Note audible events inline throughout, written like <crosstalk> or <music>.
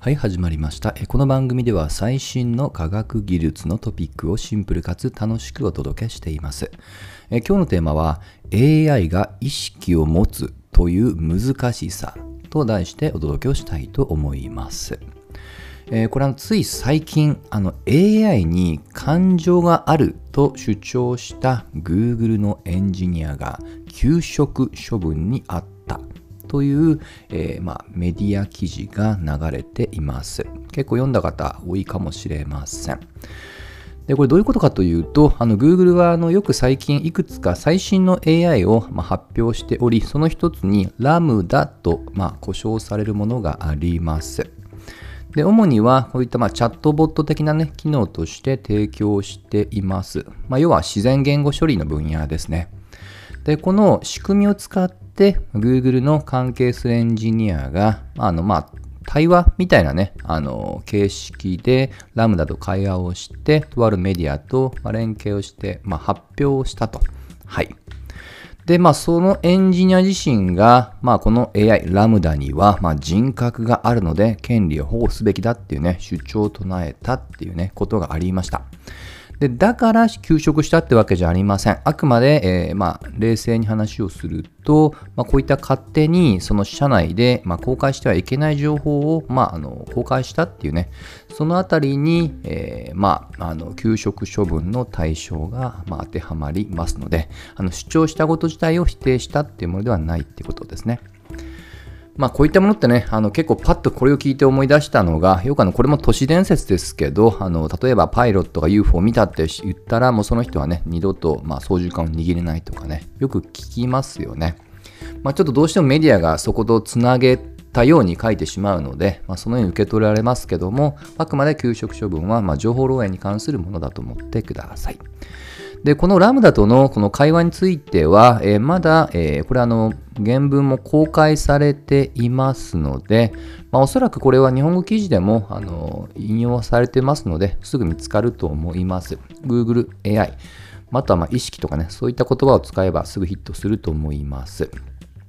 はい、始まりました。この番組では最新の科学技術のトピックをシンプルかつ楽しくお届けしています。今日のテーマは AI が意識を持つという難しさと題してお届けをしたいと思います。これはつい最近あの AI に感情があると主張した Google のエンジニアが休職処分にあったという、えーまあ、メディア記事が流れています結構読んだ方多いかもしれませんでこれどういうことかというと、あの Google はあのよく最近いくつか最新の AI をま発表しており、その一つにラムダとまあ呼称されるものがあります。で、主にはこういったまあチャットボット的なね、機能として提供しています。まあ、要は自然言語処理の分野ですね。で、この仕組みを使って、で Google の関係するエンジニアが、あの、まあ、対話みたいなね、あの、形式でラムダと会話をして、とあるメディアと連携をして、まあ、発表をしたと。はい。で、まあ、そのエンジニア自身が、まあ、この AI、ラムダには、まあ、人格があるので、権利を保護すべきだっていうね、主張を唱えたっていうね、ことがありました。で、だから休職したってわけじゃありません。あくまで、えーまあ、冷静に話をすると、まあ、こういった勝手にその社内で、まあ、公開してはいけない情報を、まあ、あの公開したっていうね、そのあたりに、えーまあ、あの休職処分の対象が、まあ、当てはまりますので、あの主張したこと自体を否定したっていうものではないってことですね。まあこういったものってね、あの結構パッとこれを聞いて思い出したのが、よくあのこれも都市伝説ですけど、あの例えばパイロットが UFO を見たって言ったら、もうその人はね、二度とまあ操縦桿を握れないとかね、よく聞きますよね。まあちょっとどうしてもメディアがそことつなげたように書いてしまうので、まあ、そのように受け取られますけども、あくまで休職処分はま情報漏洩に関するものだと思ってください。で、このラムダとのこの会話については、えーまだ、えーこれあの、原文も公開されていますので、まあ、おそらくこれは日本語記事でもあの引用されてますので、すぐ見つかると思います。Google AI、またはま意識とかね、そういった言葉を使えばすぐヒットすると思います。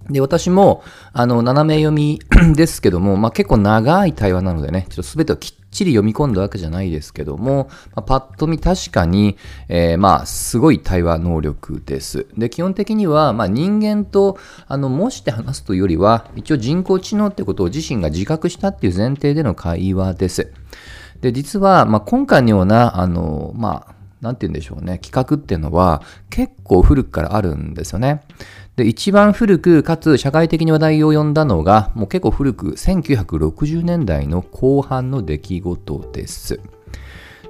で、私も、あの、斜め読み <coughs> ですけども、まあ、結構長い対話なのでね、ちょっと全てをきっちり読み込んだわけじゃないですけども、まあ、パッと見確かに、えーまあ、すごい対話能力です。で、基本的には、まあ、人間と、あの、模して話すというよりは、一応人工知能ってことを自身が自覚したっていう前提での会話です。で、実は、まあ、今回のような、あの、まあ、なんて言うんでしょうね、企画っていうのは結構古くからあるんですよね。で、一番古くかつ社会的に話題を呼んだのが、もう結構古く、1960年代の後半の出来事です。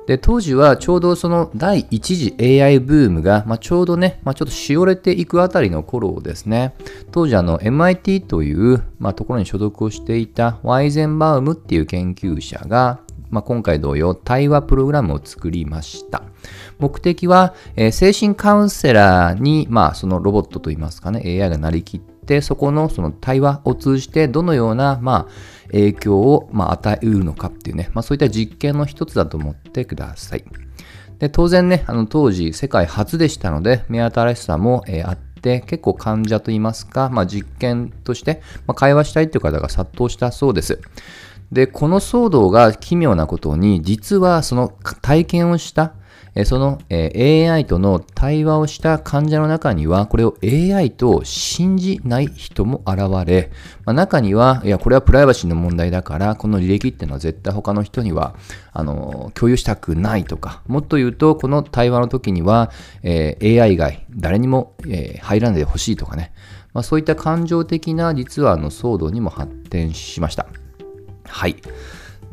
で、当時はちょうどその第一次 AI ブームが、まあ、ちょうどね、まあ、ちょっとしおれていくあたりの頃ですね。当時あの MIT という、まあ、ところに所属をしていたワイゼンバウムっていう研究者が、まあ、今回同様対話プログラムを作りました。目的は、えー精神カウンセラーに、まあ、そのロボットといいますかね、AI がなりきって、そこのその対話を通じてどのような、まあ、影響を、まあ、与えうるのかっていうね、まあ、そういった実験の一つだと思ってください。で当然ね、あの当時世界初でしたので、目新しさも、えーあって、結構患者といいますか、まあ、実験として、まあ、会話したいという方が殺到したそうです。で、この騒動が奇妙なことに、実はその体験をした、その、AI との対話をした患者の中には、これを AI と信じない人も現れ、まあ、中には、いや、これはプライバシーの問題だから、この履歴っていうのは絶対他の人には、あの、共有したくないとか、もっと言うと、この対話の時には、AI 以外、誰にも、入らないでほしいとかね、まあ、そういった感情的な、実はあの騒動にも発展しました。はい。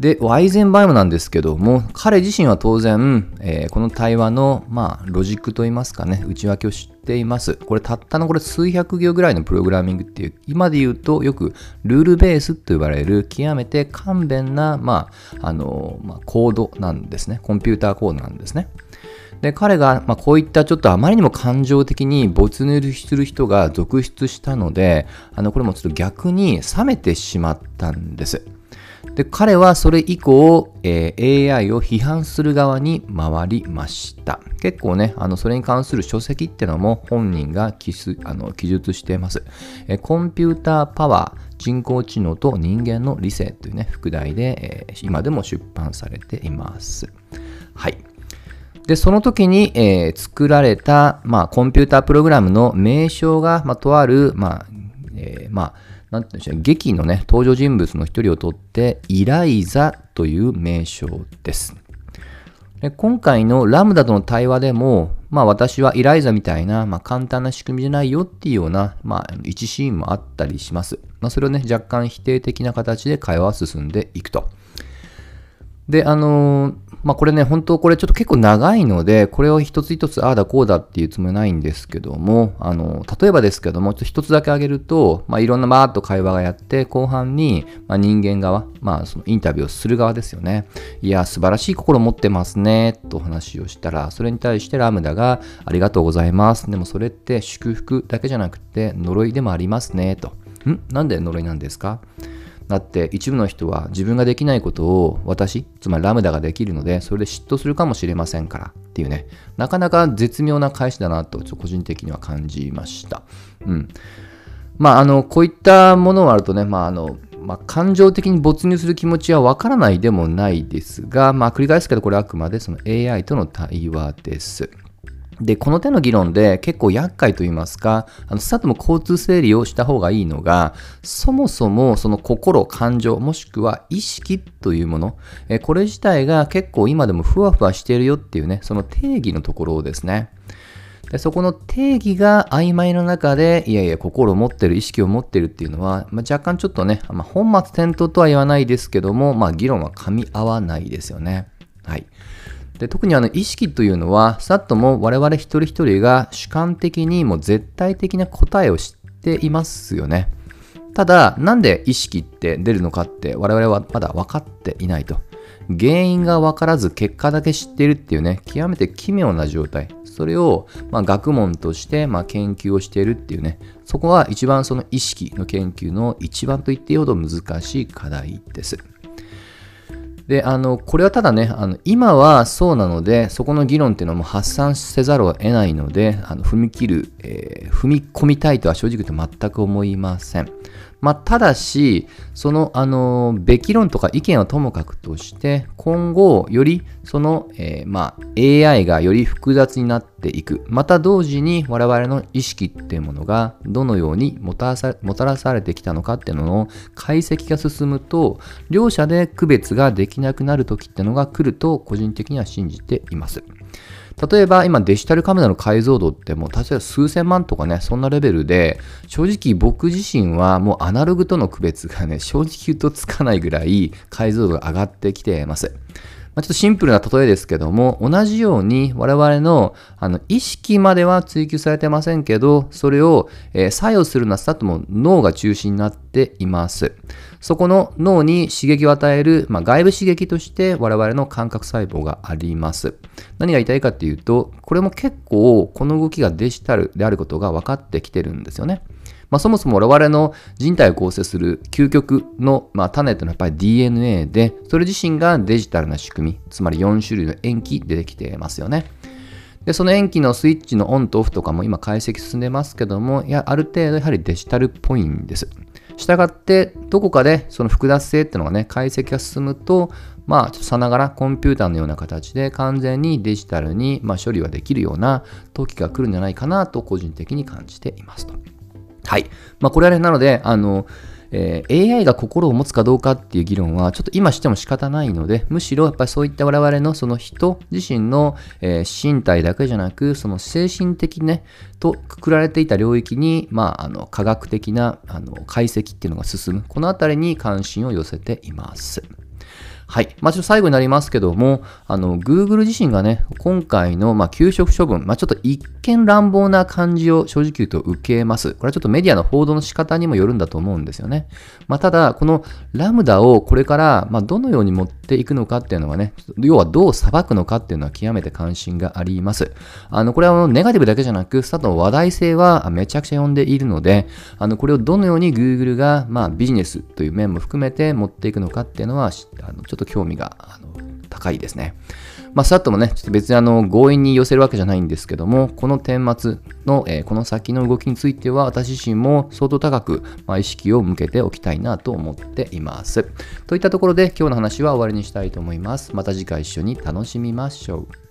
で、ワイゼンバイムなんですけども、彼自身は当然、えーこの対話の、まあ、ロジックといいますかね、内訳を知っています。これ、たったのこれ数百行ぐらいのプログラミングっていう、今で言うとよくルールベースと呼ばれる極めて簡便な、まあ、あの、まあ、コードなんですね。コンピューターコードなんですね。で彼が、まあ、こういったちょっとあまりにも感情的に没入する人が続出したのであのこれもちょっと逆に冷めてしまったんです。で、彼はそれ以降、えー AI を批判する側に回りました。結構ね、あの、それに関する書籍ってのも本人が記述あの記述しています、えーコンピューターパワー、人工知能と人間の理性というね、副題で、えー今でも出版されています。はい。で、その時に、えー作られた、まあ、コンピュータープログラムの名称が、まあ、とある、まあ、えーまあ、なんて言うんでしょう、劇のね、登場人物の一人をとって、イライザという名称です。で今回のラムダとの対話でも、まあ私はイライザみたいな、まあ簡単な仕組みじゃないよっていうような、まあ一シーンもあったりします。まあそれをね、若干否定的な形で会話は進んでいくと。で、あのーまあこれね、本当これちょっと結構長いので、これを一つ一つああだこうだっていうつもりないんですけども、あの例えばですけども、ちょっと一つだけ挙げると、まあいろんなバーっと会話がやって、後半に、まあ、人間側、まあそのインタビューをする側ですよね。いや、素晴らしい心持ってますね、と話をしたら、それに対してラムダが、ありがとうございます。でもそれって祝福だけじゃなくて、呪いでもありますね、と。ん？なんで呪いなんですか？だって一部の人は自分ができないことを私、つまりラムダができるので、それで嫉妬するかもしれませんからっていうね、なかなか絶妙な返しだなと、ちょっと個人的には感じました。うん。まあ、あの、こういったものがあるとね、まあ、あの、まあ、感情的に没入する気持ちはわからないでもないですが、まあ、繰り返すけど、これはあくまでその AI との対話です。で、この手の議論で結構厄介と言いますか、あの、スタートも交通整理をした方がいいのが、そもそもその心、感情、もしくは意識というもの、えこれ自体が結構今でもふわふわしているよっていうね、その定義のところをですね、でそこの定義が曖昧の中で、いやいや、心を持ってる、意識を持ってるっていうのは、まあ、若干ちょっとね、まあ、本末転倒とは言わないですけども、まあ、議論は噛み合わないですよね。はい。で特にあの意識というのは、さっとも我々一人一人が主観的にもう絶対的な答えを知っていますよね。ただ、なんで意識って出るのかって我々はまだ分かっていないと。原因が分からず結果だけ知っているっていうね、極めて奇妙な状態。それを、ま、学問として、ま、研究をしているっていうね、そこが一番その意識の研究の一番と言っていいほど難しい課題です。で、あの、これはただね、あの今はそうなので、そこの議論っていうのはもう発散せざるを得ないので、あの踏み切る、えー踏み込みたいとは正直言って全く思いません。まあ、ただし、その、あの、べき論とか意見はともかくとして、今後、より、その、えーまあ、AI がより複雑になっていく。また同時に、我々の意識っていうものが、どのようにもたらさもたらされてきたのかっていうのの解析が進むと、両者で区別ができなくなる時っていうのが来ると、個人的には信じています。例えば今デジタルカメラの解像度ってもう例えば数千万とかね、そんなレベルで、正直僕自身はもうアナログとの区別がね、正直言うとつかないぐらい解像度が上がってきてます。ちょっとシンプルな例えですけども、同じように我々のあの意識までは追求されてませんけど、それを、えー作用するのはスタートも脳が中心になっています。そこの脳に刺激を与える、まあ、外部刺激として我々の感覚細胞があります。何が言いたいかっていうと、これも結構この動きがデジタルであることが分かってきてるんですよね。まあ、そもそも我々の人体を構成する究極の、まあ、種っていうのはやっぱり DNA で、それ自身がデジタルな仕組み、つまり4種類の塩基出てきてますよね。で、その塩基のスイッチのオンとオフとかも今解析進んでますけども、や、ある程度やはりデジタルっぽいんです。したがって、どこかでその複雑性っていうのがね、解析が進むと、まあ、ちょっとさながらコンピューターのような形で完全にデジタルに、まあ、処理はできるような時が来るんじゃないかなと個人的に感じていますと。はい。まあ、これはね、なので、あの、えー AI が心を持つかどうかっていう議論はちょっと今しても仕方ないのでむしろやっぱりそういった我々のその人自身の、えー身体だけじゃなくその精神的ねとくくられていた領域に、まあ、あの科学的なあの解析っていうのが進むこのあたりに関心を寄せています。はい。まあ、ちょっと最後になりますけども、あの、Google 自身がね、今回の、まあ、休職処分、まあ、ちょっと一見乱暴な感じを正直言うと受けます。これはちょっとメディアの報道の仕方にもよるんだと思うんですよね。まあ、ただ、このラムダをこれから、まあ、どのように持っていくのかっていうのはね、要はどう裁くのかっていうのは極めて関心があります。あの、これはネガティブだけじゃなく、スタートの話題性はめちゃくちゃ呼んでいるので、あの、これをどのように Google が、まあ、ビジネスという面も含めて持っていくのかっていうのは、あのちょっとょっと興味があの高いですね。まあ、さっともね、ちょっと別にあの強引に寄せるわけじゃないんですけども、この顛末の、えー、この先の動きについては、私自身も相当高く、まあ、意識を向けておきたいなと思っています。といったところで、今日の話は終わりにしたいと思います。また次回一緒に楽しみましょう。